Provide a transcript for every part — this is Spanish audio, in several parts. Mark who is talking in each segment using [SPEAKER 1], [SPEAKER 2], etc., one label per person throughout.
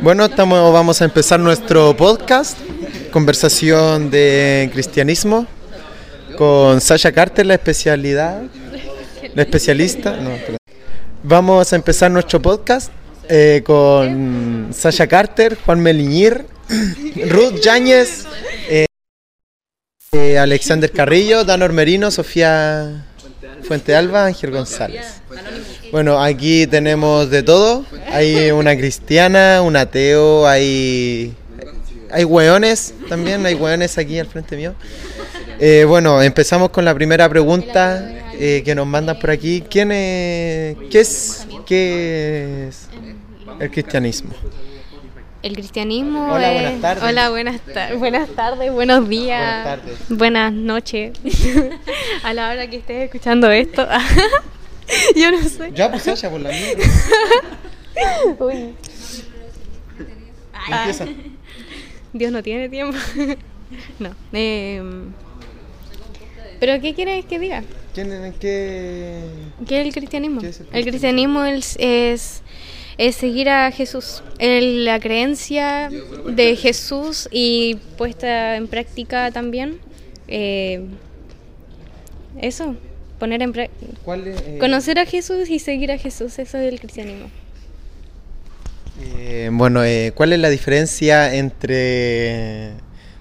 [SPEAKER 1] Bueno, estamos, vamos a empezar nuestro podcast, conversación de cristianismo, con Sasha Carter, la especialidad, la especialista. Vamos a empezar nuestro podcast eh, con Sasha Carter, Juan Meliñir, Ruth Yáñez, eh, eh, Alexander Carrillo, Dan Ormerino, Sofía Fuente Alba, Ángel González. Bueno, aquí tenemos de todo. Hay una cristiana, un ateo, hay hay hueones también, hay hueones aquí al frente mío. Eh, bueno, empezamos con la primera pregunta eh, que nos mandan por aquí. ¿Quién es, qué es, qué es el cristianismo?
[SPEAKER 2] El cristianismo
[SPEAKER 1] Hola,
[SPEAKER 2] es...
[SPEAKER 1] buenas tardes.
[SPEAKER 2] Hola, buenas, buenas tardes, buenos días.
[SPEAKER 1] Buenas tardes.
[SPEAKER 2] Buenas noches. A la hora que estés escuchando esto. Yo no sé.
[SPEAKER 1] Ya, pues Sasha, por la mierda.
[SPEAKER 2] Uy,
[SPEAKER 1] Empieza.
[SPEAKER 2] Dios no tiene tiempo. No. em, ¿Pero qué quieres que diga?
[SPEAKER 1] ¿Quién es qué?
[SPEAKER 2] ¿Qué es el cristianismo?
[SPEAKER 1] ¿Qué es el
[SPEAKER 2] el cristianismo es, es, es seguir a Jesús. El- la creencia de Jesús y puesta en práctica también. eh, eso, poner en práctica.
[SPEAKER 1] ¿Cuál es? eh,
[SPEAKER 2] Conocer a Jesús y seguir a Jesús, eso es el cristianismo.
[SPEAKER 1] eh, bueno, eh, ¿cuál es la diferencia entre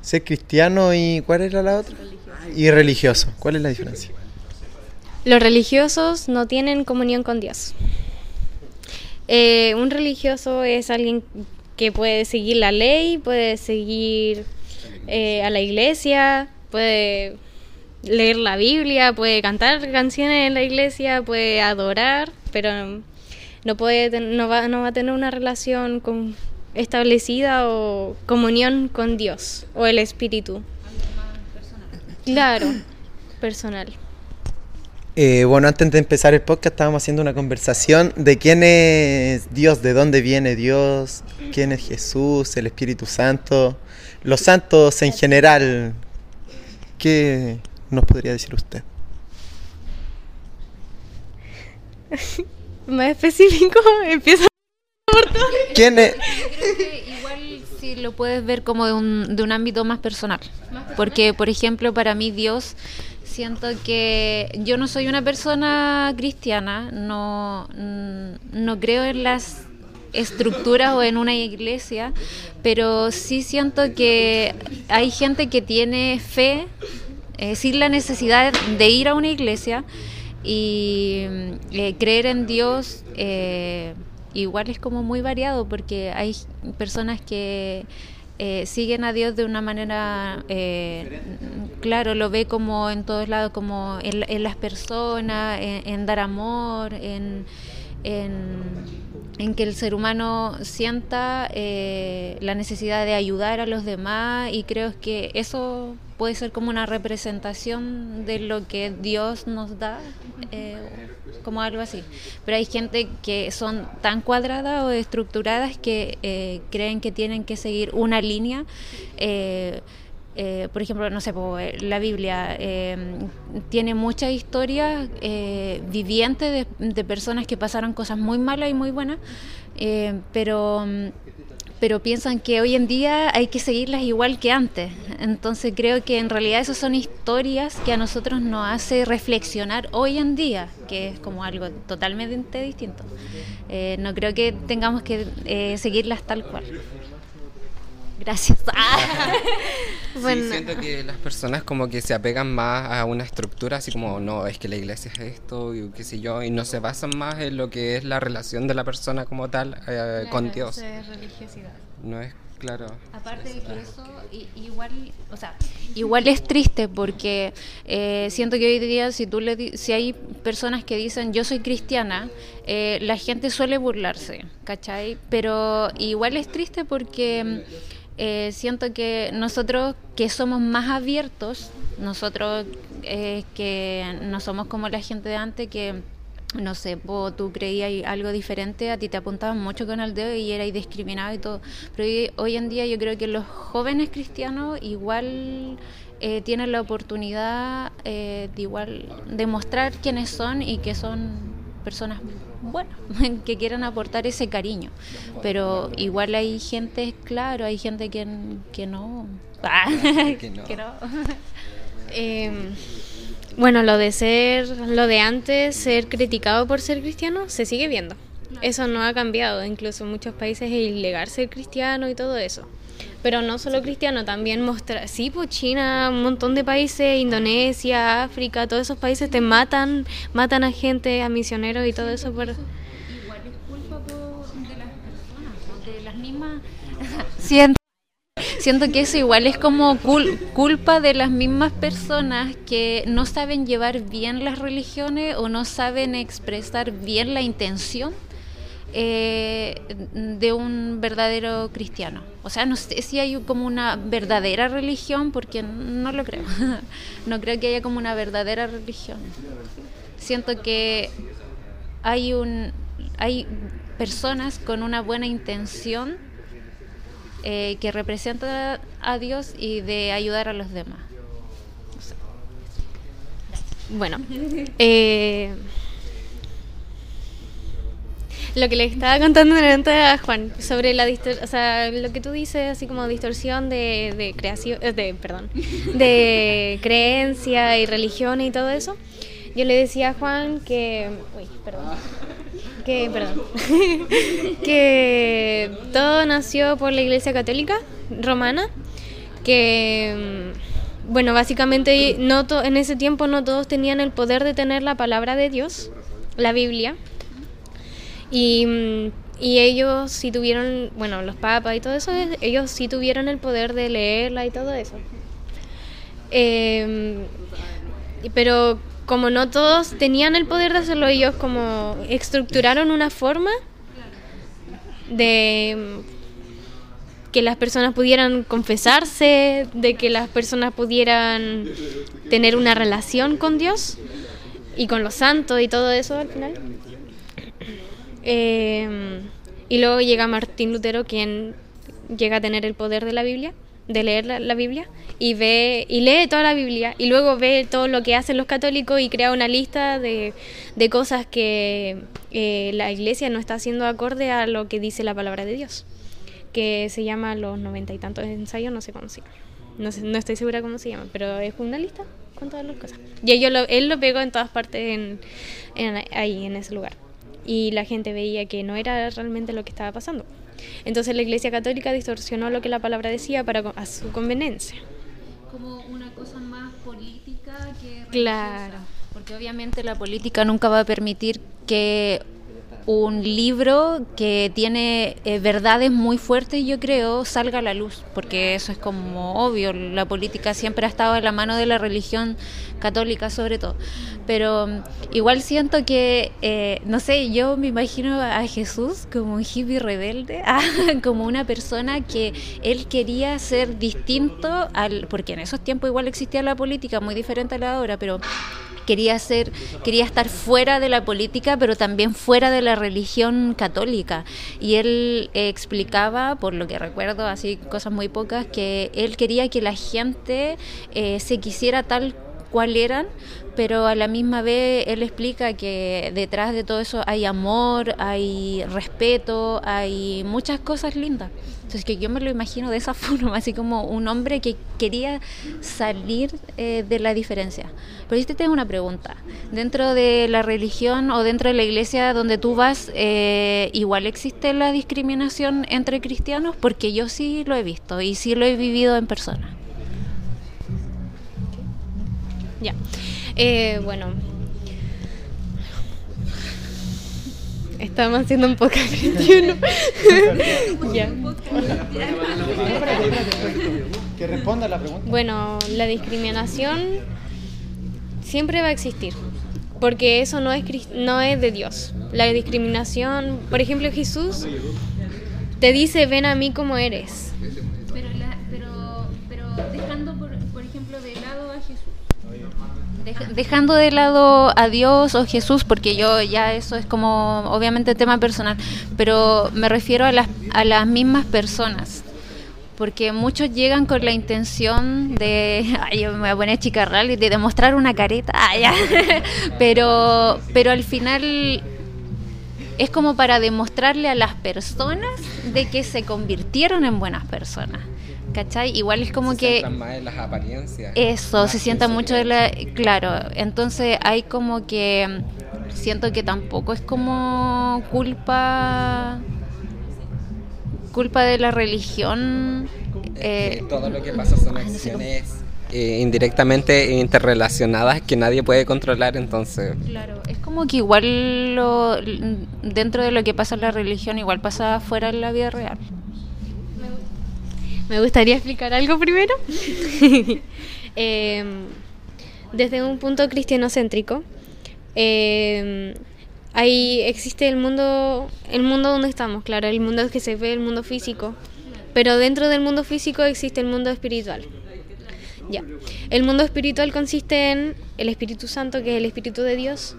[SPEAKER 1] ser cristiano y cuál era la otra? Y religioso. ¿Cuál es la diferencia?
[SPEAKER 2] Los religiosos no tienen comunión con Dios. Eh, un religioso es alguien que puede seguir la ley, puede seguir eh, a la iglesia, puede leer la Biblia, puede cantar canciones en la iglesia, puede adorar, pero no puede no va, no va a tener una relación con- establecida o comunión con Dios o el Espíritu. Claro, personal.
[SPEAKER 1] Eh, bueno, antes de empezar el podcast estábamos haciendo una conversación de quién es Dios, de dónde viene Dios, quién es Jesús, el Espíritu Santo, los santos en general. ¿Qué nos podría decir usted?
[SPEAKER 2] Más específico, empieza
[SPEAKER 1] ¿Quién es?
[SPEAKER 3] Creo que igual si lo puedes ver como de un, de un ámbito más personal. Porque, por ejemplo, para mí Dios, siento que yo no soy una persona cristiana, no, no creo en las estructuras o en una iglesia, pero sí siento que hay gente que tiene fe eh, sin la necesidad de ir a una iglesia y mm, eh, creer en Dios eh, igual es como muy variado porque hay personas que eh, siguen a Dios de una manera, eh, claro, lo ve como en todos lados, como en, en las personas, en, en dar amor, en, en, en que el ser humano sienta eh, la necesidad de ayudar a los demás y creo que eso puede ser como una representación de lo que Dios nos da, eh, como algo así. Pero hay gente que son tan cuadradas o estructuradas que eh, creen que tienen que seguir una línea. Eh, por ejemplo, no sé, eh, la Biblia eh, tiene muchas historias eh, vivientes de, de personas que pasaron cosas muy malas y muy buenas, eh, pero, pero piensan que hoy en día hay que seguirlas igual que antes. Entonces creo que en realidad esas son historias que a nosotros nos hace reflexionar hoy en día, que es como algo totalmente distinto. No creo que tengamos que seguirlas tal cual. Gracias.
[SPEAKER 2] Bueno,
[SPEAKER 4] Sí, siento que las personas como que se apegan más a una estructura, así como, no, es que la iglesia es esto, y qué sé yo, y no se basan más en lo que es la relación de la persona como tal eh, con Dios. No es claro.
[SPEAKER 3] Aparte de que eso igual, o sea, igual es triste porque eh, siento que hoy día si tú le di- si hay personas que dicen yo soy cristiana, eh, la gente suele burlarse, ¿cachai? Pero igual es triste porque eh, siento que nosotros que somos más abiertos, nosotros eh, que no somos como la gente de antes que no sé, vos, tú creías algo diferente, a ti te apuntaban mucho con el dedo y eras discriminado y todo. Pero hoy, en día yo creo que los jóvenes cristianos igual eh, tienen la oportunidad eh, de igual demostrar quiénes son y que son personas buenas que quieran aportar ese cariño. Pero igual hay gente, claro, hay gente que, que no. que no.
[SPEAKER 2] Em, bueno, lo de ser, lo de antes, ser criticado por ser cristiano, se sigue viendo. Eso no ha cambiado. Incluso en muchos países es ilegal ser cristiano y todo eso. Pero no solo cristiano, también mostrar. Sí, pues China, un montón de países, Indonesia, África, todos esos países te matan, matan a gente, a misioneros y todo eso. Por... Igual es culpa de las
[SPEAKER 3] personas, de las mismas. Siento, siento que eso igual es como culpa de las mismas personas que no saben llevar bien las religiones o no saben expresar bien la intención eh, de un verdadero cristiano. O sea, no sé si hay como una verdadera religión, porque no lo creo. no creo que haya como una verdadera religión. Siento que hay un hay personas con una buena intención eh, que representan a Dios y de ayudar a los demás.
[SPEAKER 2] Bueno, eh, lo que le estaba contando delante a Juan sobre la o sea, lo que tú dices así como distorsión de, de creación eh, de perdón de creencia y religión y todo eso. Yo le decía a Juan que uy, perdón que perdón que todo nació por la Iglesia Católica romana que mm, bueno básicamente no en ese tiempo no todos tenían el poder de tener la palabra de Dios la Biblia y, mm, y ellos sí tuvieron, bueno, los papas y todo eso, ellos sí tuvieron el poder de leerla y todo eso. Em, pero como no todos tenían el poder de hacerlo, ellos como estructuraron una forma de que las personas pudieran confesarse, de que las personas pudieran tener una relación con Dios y con los santos y todo eso al final. Em, y luego llega Martín Lutero, quien llega a tener el poder de la Biblia, de leer la, Biblia, y ve y lee toda la Biblia, y luego ve todo lo que hacen los católicos y crea una lista de, cosas que eh, la Iglesia no está haciendo acorde a lo que dice la palabra de Dios, que se llama los noventa y tantos ensayos, no sé cómo se llama. No, sé, no estoy segura cómo se llama, pero es una lista con todas las cosas. Y ellos lo, él lo pegó en todas partes ahí, en ese lugar y la gente veía que no era realmente lo que estaba pasando. Entonces la Iglesia Católica distorsionó lo que la palabra decía para a su conveniencia.
[SPEAKER 3] Como una cosa más política que
[SPEAKER 2] Claro.
[SPEAKER 3] Porque obviamente la política nunca va a permitir que un libro que tiene eh, verdades muy fuertes, yo creo, salga a la luz, porque eso es como obvio, la política siempre ha estado en la mano de la religión católica sobre todo. Pero mm, igual siento que, eh, no sé, yo me imagino a Jesús como un hippie rebelde, como una persona que él quería ser distinto al, porque en esos tiempos igual existía la política muy diferente a la de ahora, pero quería ser, quería estar fuera de la política, pero también fuera de la religión católica. Y él eh, explicaba, por lo que recuerdo, así cosas muy pocas, que él quería que la gente eh, se quisiera tal cual eran, pero a la misma vez él explica que detrás de todo eso hay amor, hay respeto, hay muchas cosas lindas. Entonces que yo me lo imagino de esa forma, así como un hombre que quería salir eh, de la diferencia. Pero yo te tengo una pregunta. Dentro de la religión o dentro de la iglesia donde tú vas, eh, ¿igual existe la discriminación entre cristianos? Porque yo sí lo he visto y sí lo he vivido en persona.
[SPEAKER 2] Ya. Eh, bueno, Estamos haciendo un podcast cristiano.
[SPEAKER 1] Que responda la pregunta.
[SPEAKER 2] Bueno, la discriminación siempre va a existir, porque eso no es, no es de Dios. La discriminación, por ejemplo, Jesús te dice, ven a mí como eres.
[SPEAKER 3] Dejando de lado a Dios o Jesús, porque yo ya eso es como obviamente tema personal, pero me refiero a las, a las mismas personas. porque muchos llegan con la intención de, ay, yo me voy a poner chicarral y de demostrar una careta, ah, pero, pero al final es como para demostrarle a las personas de que se convirtieron en buenas personas. ¿Cachai? Igual es como que...
[SPEAKER 4] Más en las apariencias.
[SPEAKER 3] Eso, se sienta mucho de la... Claro, entonces hay como que... Siento que tampoco es como culpa culpa de la religión.
[SPEAKER 4] Eh, todo lo que pasa son acciones eh, indirectamente interrelacionadas que nadie puede controlar, entonces.
[SPEAKER 3] Claro, es como que igual lo, dentro de lo que pasa en la religión, igual pasa fuera en la vida real.
[SPEAKER 2] Me gustaría explicar algo primero. Em, desde un punto cristianocéntrico, eh, ahí existe el mundo, el mundo donde estamos, claro, el mundo que se ve, el mundo físico, pero dentro del mundo físico existe el mundo espiritual. Ya. El mundo espiritual consiste en el Espíritu Santo, que es el Espíritu de Dios,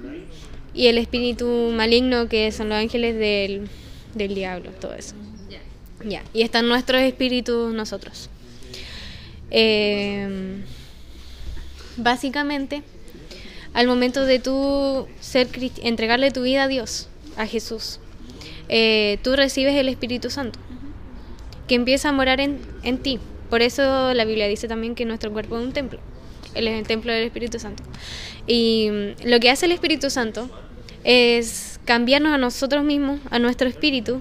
[SPEAKER 2] y el espíritu maligno, que son los ángeles del, del diablo, todo eso. Ya. Y están nuestros espíritus nosotros. Eh, básicamente, al momento de tú ser entregarle tu vida a Dios, a Jesús, eh, tú recibes el Espíritu Santo, que empieza a morar en, en, ti. Por eso la Biblia dice también que nuestro cuerpo es un templo, es el templo del Espíritu Santo. Y mm, lo que hace el Espíritu Santo es cambiarnos a nosotros mismos, a nuestro espíritu,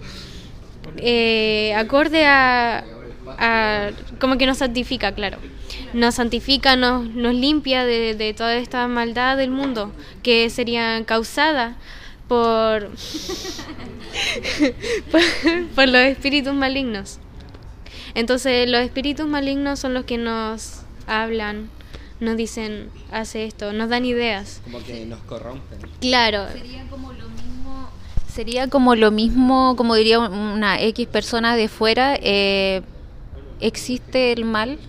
[SPEAKER 2] eh, acorde a, a, como que nos santifica, claro nos santifica, nos, nos limpia de, toda esta maldad del mundo que sería causada por, por, los espíritus malignos. Entonces los espíritus malignos son los que nos hablan, nos dicen, hace esto, nos dan ideas.
[SPEAKER 4] Como que nos corrompen.
[SPEAKER 3] Claro. Sería como lo mismo, sería como, lo mismo, como diría una X persona de fuera, eh, existe el mal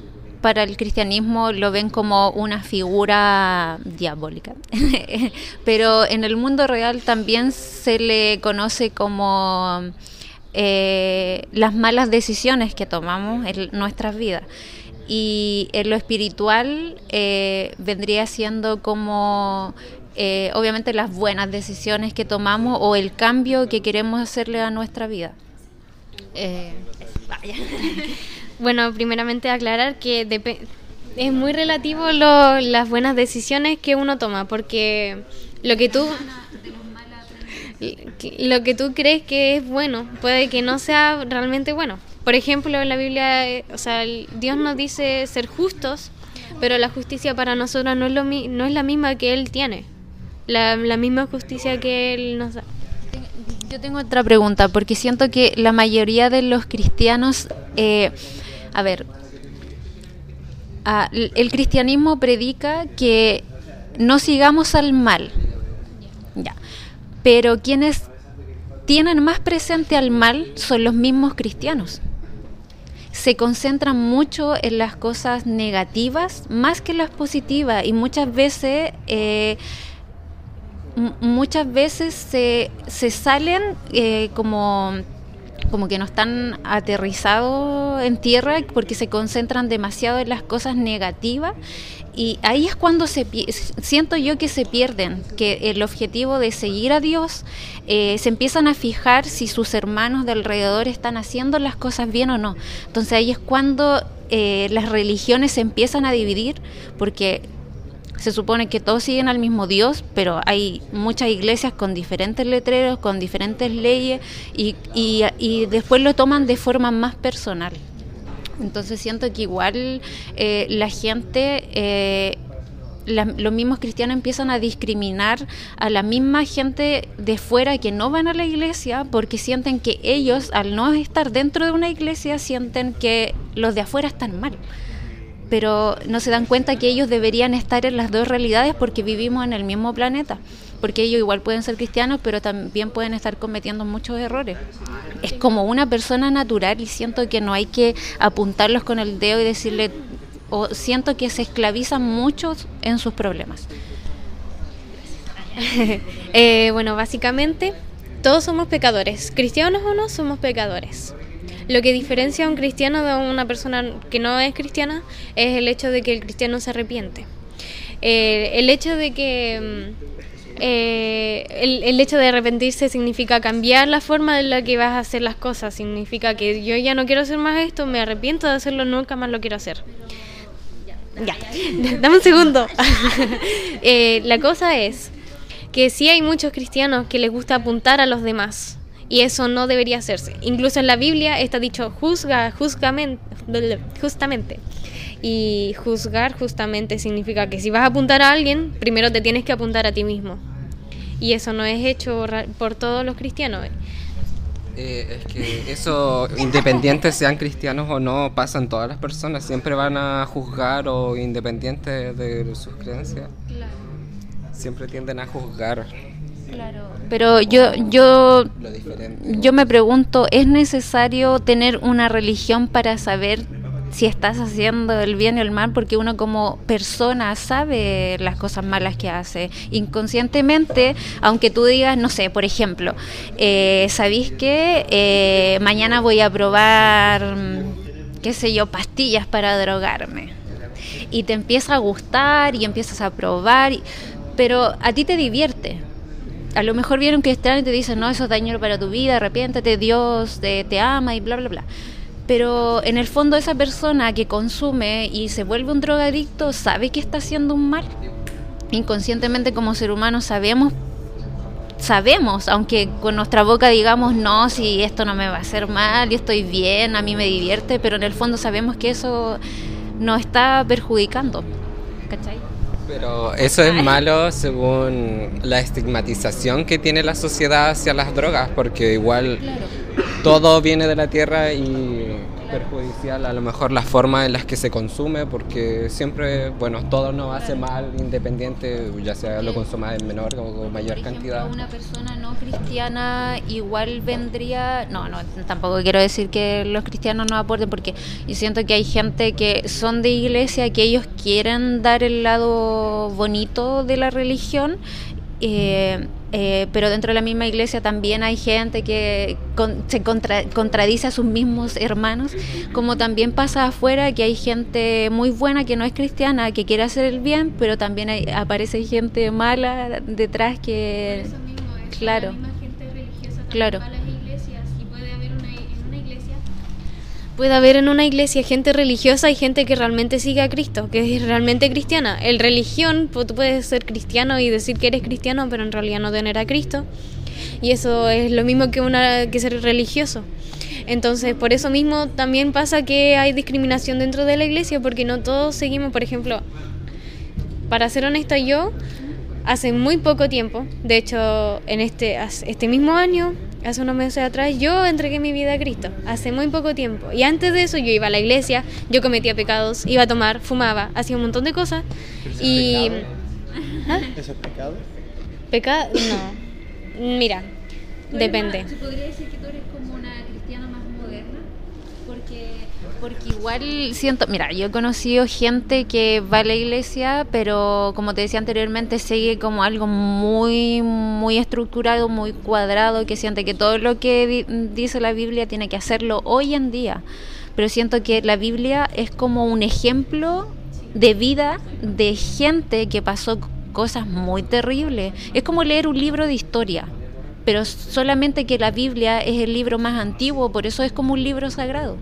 [SPEAKER 3] para el cristianismo lo ven como una figura diabólica. Pero en el mundo real también se le conoce como eh, las malas decisiones que tomamos en nuestras vidas. Y en lo espiritual eh, vendría siendo como eh, obviamente las buenas decisiones que tomamos o el cambio que queremos hacerle a nuestra vida.
[SPEAKER 2] vaya. Bueno, primeramente aclarar que es muy relativo lo, las buenas decisiones que uno toma, porque lo que tú lo que tú crees que es bueno puede que no sea realmente bueno. Por ejemplo, en la Biblia, eh, o sea, Dios nos dice ser justos, pero la justicia para nosotros no es, lo, no es la misma que Él tiene, la, misma justicia que Él nos da.
[SPEAKER 3] Yo tengo otra pregunta, porque siento que la mayoría de los cristianos eh, a ver, el cristianismo predica que no sigamos al mal. Ya. Pero quienes tienen más presente al mal son los mismos cristianos. Se concentran mucho en las cosas negativas más que las positivas y muchas veces eh, muchas veces se, se salen eh, como como que no están aterrizados en tierra porque se concentran demasiado en las cosas negativas y ahí es cuando se siento yo que se pierden, que el objetivo de seguir a Dios eh, se empiezan a fijar si sus hermanos de alrededor están haciendo las cosas bien o no. Entonces ahí es cuando eh, las religiones se empiezan a dividir porque se supone que todos siguen al mismo Dios, pero hay muchas iglesias con diferentes letreros, con diferentes leyes y, y, después lo toman de forma más personal. Entonces siento que igual eh, la gente, eh, los mismos cristianos empiezan a discriminar a la misma gente de fuera que no van a la iglesia porque sienten que ellos, al no estar dentro de una iglesia, sienten que los de afuera están mal pero no se dan cuenta que ellos deberían estar en las dos realidades porque vivimos en el mismo planeta, porque ellos igual pueden ser cristianos, pero también pueden estar cometiendo muchos errores. Es como una persona natural y siento que no hay que apuntarlos con el dedo y decirle, o siento que se esclavizan mucho en sus problemas.
[SPEAKER 2] Eh, bueno, básicamente todos somos pecadores, cristianos o no, somos pecadores. Lo que diferencia a un cristiano de una persona que no es cristiana es el hecho de que el cristiano se arrepiente. Eh, el hecho de que mm, eh, el, hecho de arrepentirse significa cambiar la forma en la que vas a hacer las cosas, significa que yo ya no quiero hacer más esto, me arrepiento de hacerlo, nunca más lo quiero hacer. Ya, dame un segundo. Eh, la cosa es que sí hay muchos cristianos que les gusta apuntar a los demás y eso no debería hacerse. Incluso en la Biblia está dicho juzga justamente. Y juzgar justamente significa que si vas a apuntar a alguien, primero te tienes que apuntar a ti mismo. Y eso no es hecho por todos los cristianos.
[SPEAKER 4] Eh, es que eso, independientes sean cristianos o no, pasan todas las personas. Siempre van a juzgar o independientes de sus creencias. Siempre tienden a juzgar.
[SPEAKER 3] Claro. Pero yo, yo, yo me pregunto, ¿es necesario tener una religión para saber si estás haciendo el bien o el mal, porque uno como persona sabe las cosas malas que hace. Inconscientemente, aunque tú digas, no sé, por ejemplo, eh, ¿sabéis que eh, mañana voy a probar, qué sé yo, pastillas para drogarme? Y te empieza a gustar y empiezas a probar, pero a ti te divierte. A lo mejor viene un cristiano y te dice, no, eso es daño para tu vida, arrepiéntete, Dios te, te ama y bla, bla, bla pero en el fondo esa persona que consume y se vuelve un drogadicto sabe que está haciendo un mal. Inconscientemente como ser humano sabemos sabemos, aunque con nuestra boca digamos, no, si esto no me va a hacer mal, yo estoy bien, a mí me divierte, pero en el fondo sabemos que eso nos está perjudicando. ¿Cachai?
[SPEAKER 4] Pero eso es malo según la estigmatización que tiene la sociedad hacia las drogas, porque igual todo viene de la tierra y perjudicial a lo mejor la forma en las que se consume, porque siempre, bueno, todo no hace mal, independiente, ya sea lo consuma en menor o mayor cantidad.
[SPEAKER 3] Una persona no cristiana igual vendría, no, no, tampoco quiero decir que los cristianos no aporten, porque yo siento que hay gente que son de iglesia, que ellos quieren dar el lado bonito de la religión. Eh, eh, pero dentro de la misma iglesia también hay gente que se contradice a sus mismos hermanos, como también pasa afuera que hay gente muy buena que no es cristiana, que quiere hacer el bien, pero también aparece gente mala detrás que... claro, claro.
[SPEAKER 2] Puede haber en una iglesia gente religiosa y gente que realmente sigue a Cristo, que es realmente cristiana. El religión, pues, tú puedes ser cristiano y decir que eres cristiano, pero en realidad no tener a Cristo. Y eso es lo mismo que, una, que ser religioso. Entonces, por eso mismo también pasa que hay discriminación dentro de la iglesia, porque no todos seguimos, por ejemplo, para ser honesta, yo hace muy poco tiempo, de hecho, en este, este mismo año, hace unos meses atrás, yo entregué mi vida a Cristo, hace muy poco tiempo. Y antes de eso yo iba a la iglesia, yo cometía pecados, iba a tomar, fumaba, hacía un montón de cosas. y...
[SPEAKER 1] ¿Ah? ¿Eso es pecado?
[SPEAKER 2] ¿Pecado? No. Mira, depende.
[SPEAKER 3] ¿Se podría decir que tú eres como una cristiana más moderna? Porque igual siento, mira, yo he conocido gente que va a la iglesia, pero como te decía anteriormente, sigue como algo muy, muy estructurado, muy cuadrado, que siente que todo lo que dice la Biblia tiene que hacerlo hoy en día. Pero siento que la Biblia es como un ejemplo de vida de gente que pasó cosas muy terribles. Es como leer un libro de historia pero solamente que la Biblia es el libro más antiguo, por eso es como un libro sagrado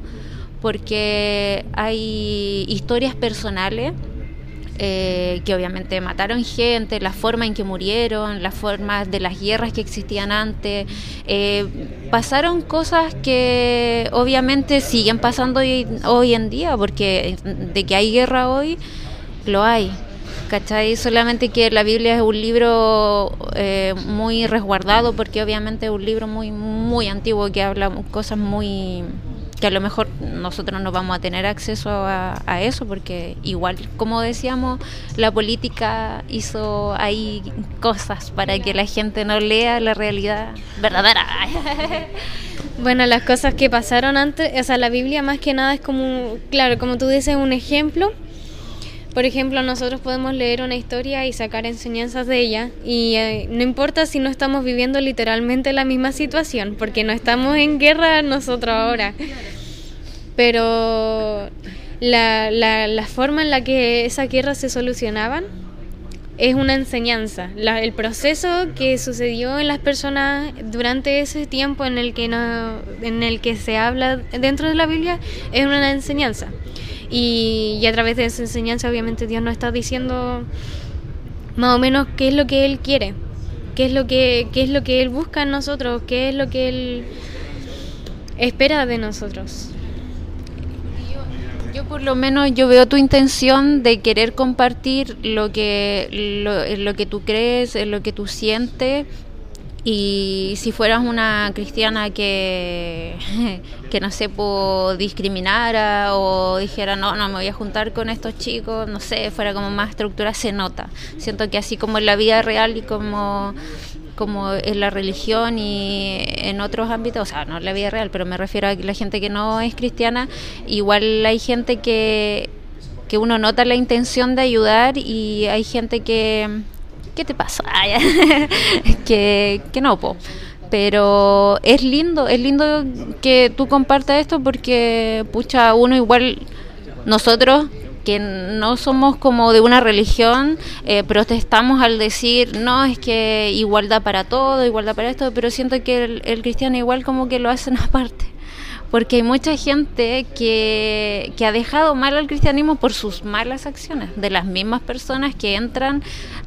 [SPEAKER 3] porque hay historias personales eh, que obviamente mataron gente, la forma en que murieron, la forma de las guerras que existían antes. Eh, pasaron cosas que obviamente siguen pasando hoy, en día, porque de que hay guerra hoy, lo hay. ¿Cachai? Solamente que la Biblia es un libro eh, muy resguardado, porque obviamente es un libro muy, muy antiguo que habla cosas muy que a lo mejor nosotros no vamos a tener acceso a, eso porque igual como decíamos la política hizo ahí cosas para que la gente no lea la realidad verdadera.
[SPEAKER 2] Bueno las cosas que pasaron antes o sea la Biblia más que nada es como claro como tú dices un ejemplo por ejemplo, nosotros podemos leer una historia y sacar enseñanzas de ella y eh, no importa si no estamos viviendo literalmente la misma situación, porque no estamos en guerra nosotros ahora. Pero la, la, la forma en la que esas guerras se solucionaban es una enseñanza. el proceso que sucedió en las personas durante ese tiempo en el que no, en el que se habla dentro de la Biblia es una enseñanza. Y, a través de esa enseñanza obviamente Dios nos está diciendo más o menos qué es lo que Él quiere, qué es lo que, qué es lo que Él busca en nosotros, qué es lo que Él espera de nosotros.
[SPEAKER 3] Yo por lo menos yo veo tu intención de querer compartir lo que lo, que tú crees, lo que tú sientes y si fueras una cristiana que, que no sé, discriminara o dijera, no, no me voy a juntar con estos chicos, no sé, fuera como más estructura, se nota. Siento que así como en la vida real y como como en la religión y en otros ámbitos, o sea, no en la vida real, pero me refiero a la gente que no es cristiana, igual hay gente que, que uno nota la intención de ayudar y hay gente que, ¿qué te pasa? que, que no, po. Pero es lindo, es lindo que tú compartas esto porque, pucha, uno igual, nosotros que no somos como de una religión, eh, protestamos al decir, no, es que igualdad para todo, igualdad para esto, pero siento que el, cristiano igual como que lo hacen aparte porque hay mucha gente que, que, ha dejado mal al cristianismo por sus malas acciones, de las mismas personas que entran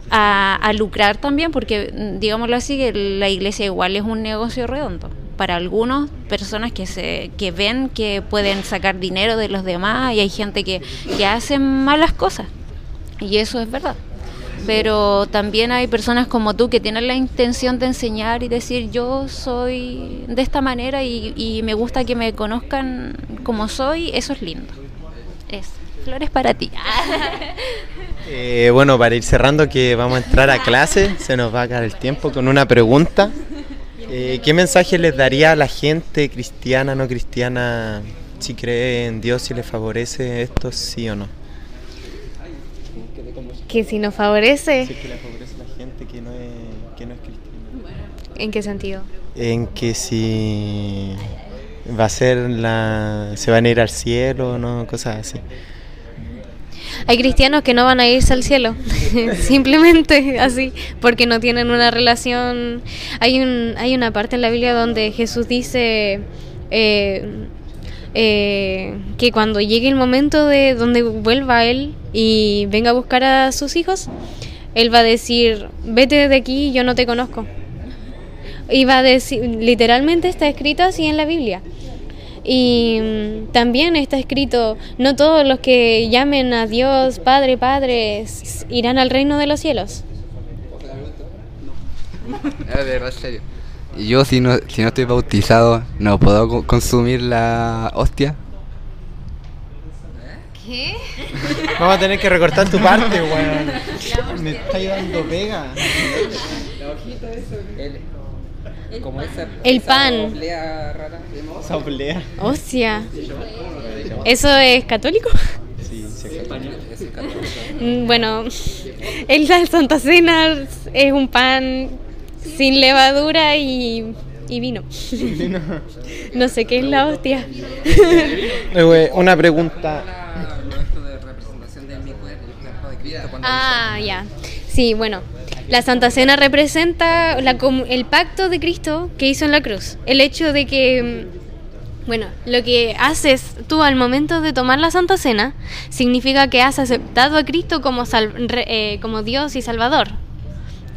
[SPEAKER 3] a, a lucrar también, porque digámoslo así, que la iglesia igual es un negocio redondo. Para algunas personas que se que ven que pueden sacar dinero de los demás y hay gente que, que hacen malas cosas. Y eso es verdad pero también hay personas como tú que tienen la intención de enseñar y decir yo soy de esta manera y, y me gusta que me conozcan como soy, eso es lindo. Es flores para ti.
[SPEAKER 1] Eh, bueno, para ir cerrando que vamos a entrar a clase, se nos va a acabar el tiempo con una pregunta. Eh, ¿Qué mensaje les daría a la gente cristiana, no cristiana, si cree en Dios, si le favorece esto, sí o no?
[SPEAKER 2] Que si nos favorece.
[SPEAKER 1] Si que le favorece a la gente que no es, que no es cristiana.
[SPEAKER 2] ¿En qué sentido?
[SPEAKER 1] En que si va a ser la. se van a ir al cielo, no, cosas así.
[SPEAKER 2] Hay cristianos que no van a irse al cielo, simplemente así, porque no tienen una relación. Hay, un, hay una parte en la Biblia donde Jesús dice eh, eh, que cuando llegue el momento de donde vuelva Él y venga a buscar a sus hijos, Él va a decir, vete de aquí, yo no te conozco. Y va a decir, literalmente está escrito así en la Biblia. Y mm, también está escrito, no todos los que llamen a Dios Padre, Padre, irán al reino de los cielos.
[SPEAKER 5] Es verdad, serio. Yo si no, si no estoy bautizado, ¿no puedo consumir la hostia?
[SPEAKER 2] ¿Qué?
[SPEAKER 1] Vamos a tener que recortar tu parte, weón. Me está dando pega. La hojita
[SPEAKER 2] eso el pan.
[SPEAKER 1] Esa oblea.
[SPEAKER 2] Hostia. ¿Eso es católico?
[SPEAKER 1] Sí, sí es católico.
[SPEAKER 2] Mm, bueno, en la Santa Cena es un pan sin levadura y, y vino. no sé qué es la hostia.
[SPEAKER 1] Una pregunta.
[SPEAKER 2] Ah, ya. Sí, bueno. La Santa Cena representa el pacto de Cristo que hizo en la cruz. El hecho de que, mm, bueno, lo que haces tú al momento de tomar la Santa Cena significa que has aceptado a Cristo como, eh, como Dios y Salvador,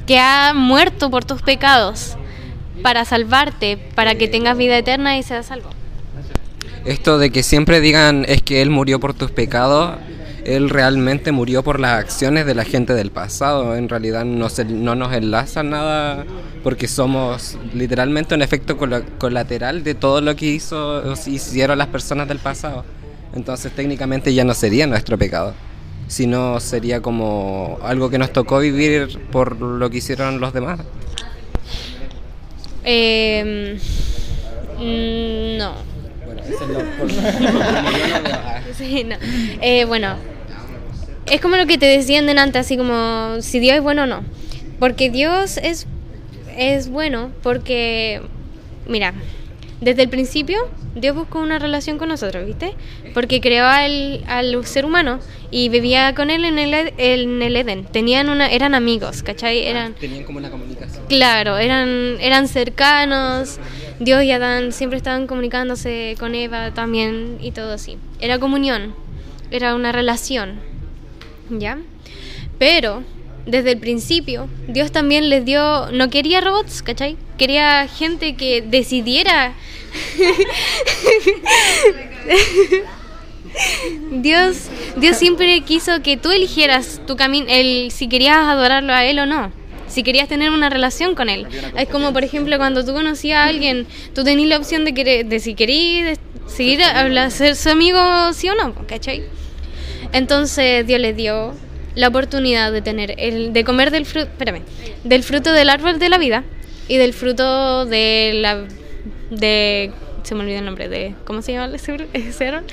[SPEAKER 2] que ha muerto por tus pecados para salvarte, para que tengas vida eterna y seas salvo.
[SPEAKER 4] Esto de que siempre digan es que Él murió por tus pecados él realmente murió por las acciones de la gente del pasado. En realidad no, no nos enlaza nada porque somos literalmente un efecto colateral de todo lo que hizo, hicieron las personas del pasado. Entonces técnicamente ya no sería nuestro pecado, sino sería como algo que nos tocó vivir por lo que hicieron los demás.
[SPEAKER 2] Eh, no. Bueno, eso es lo, sí, no. Eh, bueno, es como lo que te decían delante, así como si Dios es bueno o no. Porque Dios es, es bueno porque, mira, desde el principio Dios buscó una relación con nosotros, ¿viste? Porque creó al, al ser humano y vivía con él en el, Ed- en el Edén. Tenían una, eran amigos, ¿cachai? Eran,
[SPEAKER 4] Tenían como una comunicación.
[SPEAKER 2] Claro, eran, eran cercanos. Dios y Adán siempre estaban comunicándose con Eva también y todo así. Era comunión, era una relación. ¿Ya? Pero desde el principio, Dios también les dio. No quería robots, ¿cachai? Quería gente que decidiera. Dios, Dios siempre quiso que tú eligieras tu camino, el si querías adorarlo a él o no, si querías tener una relación con él. Es como por ejemplo cuando tú conocías a alguien, tú tenías la opción de querer, de si querías seguir a ser su amigo sí o no, ¿cachai? Entonces Dios les dio la oportunidad de tener el de comer del fruto, espérame, del fruto del árbol de la vida y del fruto de la de se me olvidó el nombre de ¿cómo se llama ese árbol?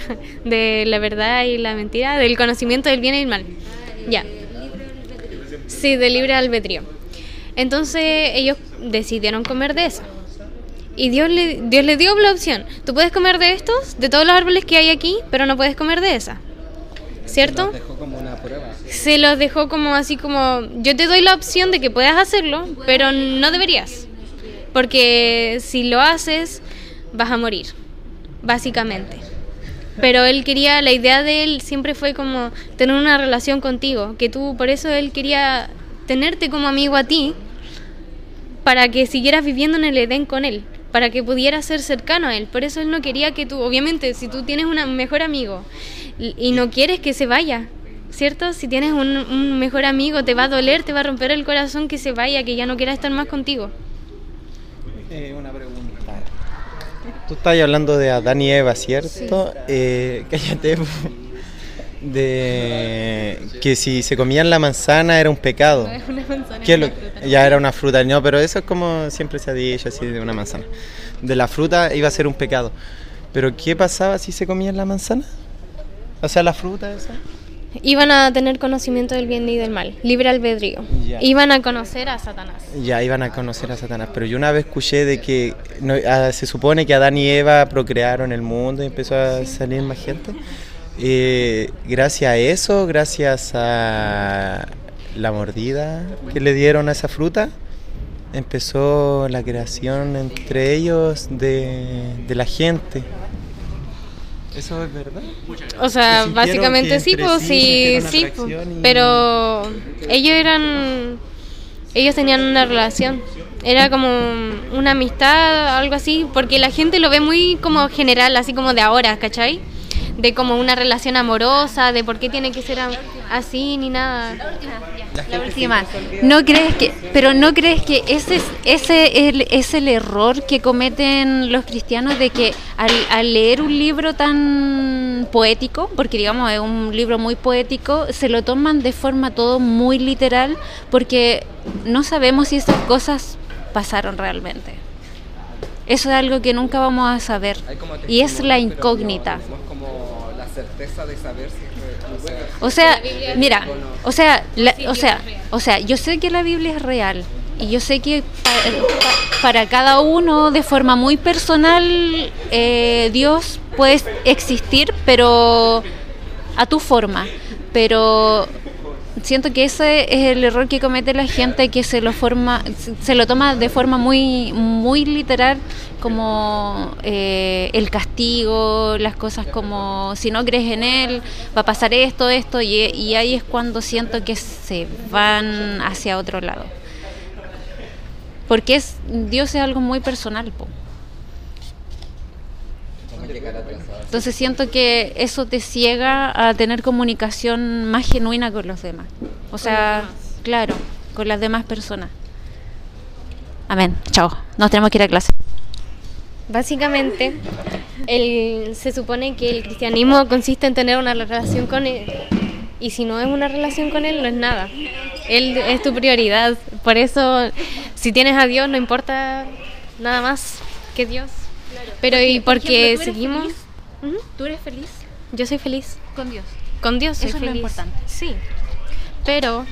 [SPEAKER 2] de la verdad y la mentira, del conocimiento del bien y el mal. Ya. Sí, de libre albedrío. Entonces ellos decidieron comer de eso. Y Dios le, Dios le dio la opción. Tú puedes comer de estos, de todos los árboles que hay aquí, pero no puedes comer de esa. ¿Cierto?
[SPEAKER 4] Nos dejó como una prueba.
[SPEAKER 2] se los dejó como así como yo te doy la opción de que puedas hacerlo, pero no deberías. Porque si lo haces vas a morir, básicamente. Pero él quería, la idea de él siempre fue como tener una relación contigo, que tú, por eso él quería tenerte como amigo a ti, para que siguieras viviendo en el Edén con él, para que pudieras ser cercano a él. Por eso él no quería que tú, obviamente, si tú tienes un mejor amigo y no quieres que se vaya, ¿cierto? Si tienes un, un mejor amigo, te va a doler, te va a romper el corazón que se vaya, que ya no quiera estar más contigo.
[SPEAKER 1] Eh, una pregunta. Tú estás hablando de Adán y Eva, ¿cierto? Eh, cállate. De que si se comían la manzana era un pecado. ¿Qué es lo- Ya era una fruta, no, pero eso es como siempre se ha dicho así de una manzana. De la fruta iba a ser un pecado. Pero ¿qué pasaba si se comían la manzana? O sea, la fruta esa.
[SPEAKER 2] Iban a tener conocimiento del bien y del mal, libre albedrío.
[SPEAKER 1] Ya.
[SPEAKER 2] Iban a conocer a Satanás.
[SPEAKER 1] Ya iban a conocer a Satanás, pero yo una vez escuché de que no- ah, se supone que Adán y Eva procrearon el mundo y empezó a salir más gente. Eh, gracias a eso, gracias a la mordida que le dieron a esa fruta, empezó la creación entre ellos de, de la gente. ¿Eso es verdad?
[SPEAKER 2] O sea, básicamente sí, pues
[SPEAKER 1] sí
[SPEAKER 2] sí, pues,
[SPEAKER 1] y-
[SPEAKER 2] pero ellos eran, ellos tenían una relación, era como una amistad, algo así, porque la gente lo ve muy como general, así como de ahora, ¿cachai? De como una relación amorosa, de por qué tiene que ser así ni nada.
[SPEAKER 3] La última. ¿No crees que, pero no crees que ese es, ese el- es el error que cometen los cristianos de que al, al leer un libro tan poético, porque digamos es un libro muy poético, se lo toman de forma todo muy literal, porque no sabemos si esas cosas pasaron realmente. Eso es algo que nunca vamos a saber y es la incógnita.
[SPEAKER 4] No, no es como la certeza de saber si.
[SPEAKER 3] O sea, mira, o sea, la- o sea, o sea, yo sé que la Biblia es real y yo sé que pa- para cada uno de forma muy personal eh, Dios puede existir, pero a tu forma. Pero siento que ese es el error que comete la gente que se lo forma, se lo toma de forma muy, muy literal como eh, el castigo, las cosas como si no crees en él, va a pasar esto, esto, y, ahí es cuando siento que se van hacia otro lado. Porque es, Dios es algo muy personal. Entonces siento que eso te ciega a tener comunicación más genuina con los demás. O sea, claro, con las demás personas. Amén. Chao. Nos tenemos que ir a clase.
[SPEAKER 2] Básicamente, el, se supone que el cristianismo consiste en tener una relación con él. Y si no es una relación con él, no es nada. Él es tu prioridad. Por eso, si tienes a Dios, no importa nada más que Dios. Pero y porque seguimos... Ujú,
[SPEAKER 3] ¿Tú eres feliz
[SPEAKER 2] Yo soy feliz.
[SPEAKER 3] con Dios?
[SPEAKER 2] Con Dios soy
[SPEAKER 3] Eso es lo
[SPEAKER 2] feliz.
[SPEAKER 3] importante.
[SPEAKER 2] Sí. Pero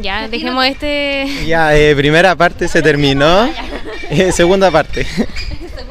[SPEAKER 2] ya dejemos este
[SPEAKER 1] Ya, eh, primera parte se terminó. Eh, segunda parte.